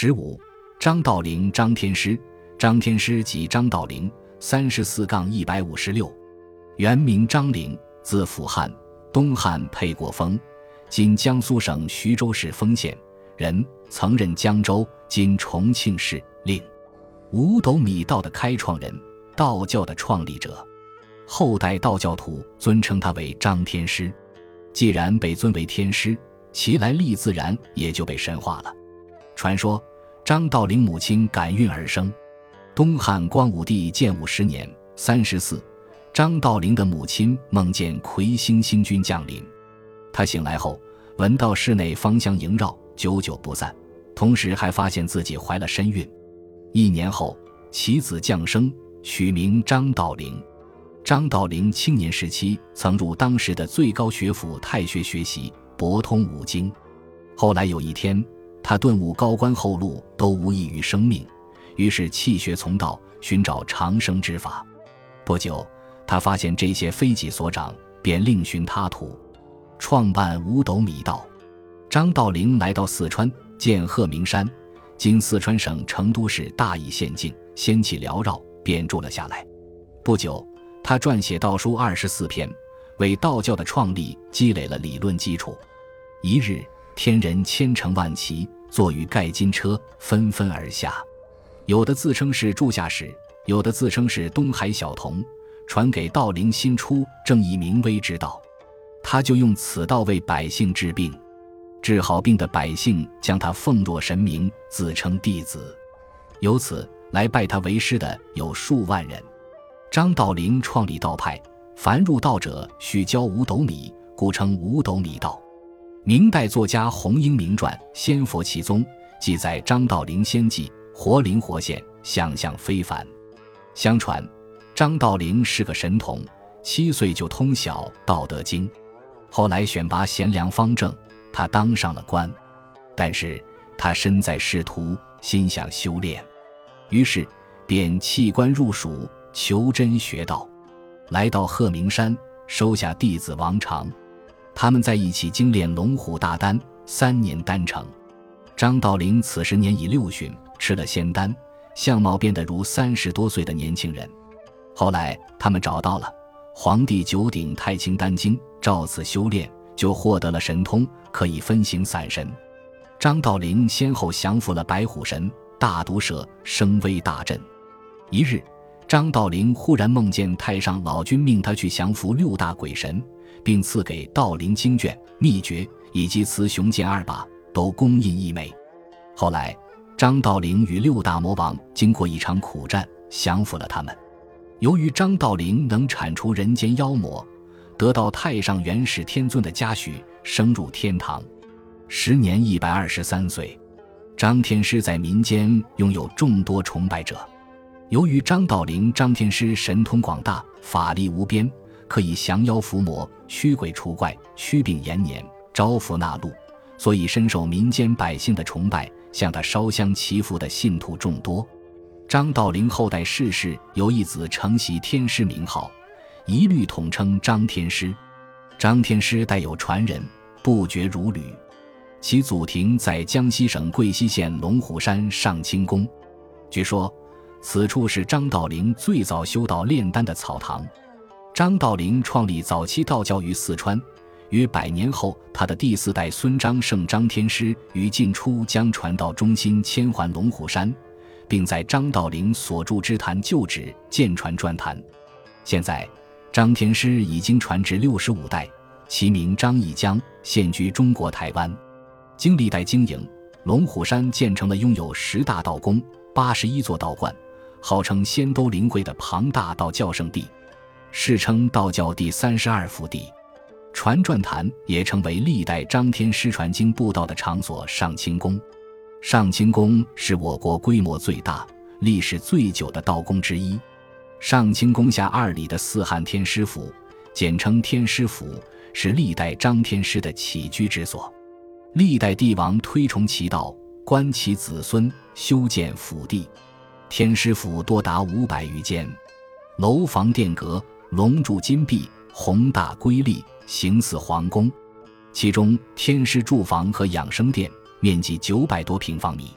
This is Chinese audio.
十五，张道陵，张天师，张天师即张道陵，三十四杠一百五十六，原名张陵，字辅汉，东汉沛国丰，今江苏省徐州市丰县人，曾任江州（今重庆市）令。五斗米道的开创人，道教的创立者，后代道教徒尊称他为张天师。既然被尊为天师，其来历自然也就被神化了。传说张道陵母亲感孕而生。东汉光武帝建武十年（三十四），张道陵的母亲梦见魁星星君降临，她醒来后闻到室内芳香萦绕，久久不散，同时还发现自己怀了身孕。一年后，其子降生，取名张道陵。张道陵青年时期曾入当时的最高学府太学学习，博通五经。后来有一天，他顿悟高官厚禄都无益于生命，于是弃学从道，寻找长生之法。不久，他发现这些非己所长，便另寻他途，创办五斗米道。张道陵来到四川，见鹤鸣山。今四川省成都市大邑县境，仙气缭绕，便住了下来。不久，他撰写道书二十四篇，为道教的创立积累了理论基础。一日，天人千乘万骑，坐于盖金车，纷纷而下。有的自称是住下使，有的自称是东海小童，传给道陵新出正义明威之道，他就用此道为百姓治病。治好病的百姓将他奉若神明，自称弟子，由此来拜他为师的有数万人。张道陵创立道派，凡入道者须交五斗米，故称五斗米道。明代作家洪英明传《仙佛奇宗》记载张道陵仙迹，活灵活现，相象非凡。相传张道陵是个神童，七岁就通晓《道德经》，后来选拔贤良方正。他当上了官，但是他身在仕途，心想修炼，于是便弃官入蜀，求真学道。来到鹤鸣山，收下弟子王常，他们在一起精炼龙虎大丹，三年丹成。张道陵此时年已六旬，吃了仙丹，相貌变得如三十多岁的年轻人。后来他们找到了黄帝九鼎太清丹经，照此修炼。就获得了神通，可以分形散神。张道陵先后降服了白虎神、大毒蛇，声威大振。一日，张道陵忽然梦见太上老君命他去降服六大鬼神，并赐给道林经卷、秘诀以及雌雄剑二把，都供印一枚。后来，张道陵与六大魔王经过一场苦战，降服了他们。由于张道陵能铲除人间妖魔。得到太上元始天尊的嘉许，升入天堂，时年一百二十三岁。张天师在民间拥有众多崇拜者。由于张道陵、张天师神通广大，法力无边，可以降妖伏魔、驱鬼除怪、驱病延年、招福纳禄，所以深受民间百姓的崇拜，向他烧香祈福的信徒众多。张道陵后代世世有一子承袭天师名号。一律统称张天师，张天师带有传人，不绝如缕。其祖庭在江西省贵溪县龙虎山上清宫，据说此处是张道陵最早修道炼丹的草堂。张道陵创立早期道教于四川，约百年后，他的第四代孙张胜张天师于晋初将传道中心迁还龙虎山，并在张道陵所著之坛旧址建传专坛。现在。张天师已经传至六十五代，其名张义江，现居中国台湾。经历代经营，龙虎山建成了拥有十大道宫、八十一座道观，号称仙都灵会的庞大道教圣地，世称道教第三十二福地。传传坛也成为历代张天师传经布道的场所。上清宫，上清宫是我国规模最大、历史最久的道宫之一。上清宫下二里的四汉天师府，简称天师府，是历代张天师的起居之所。历代帝王推崇其道，观其子孙，修建府地。天师府多达五百余间，楼房殿阁，龙柱金碧，宏大瑰丽，形似皇宫。其中天师住房和养生殿面积九百多平方米。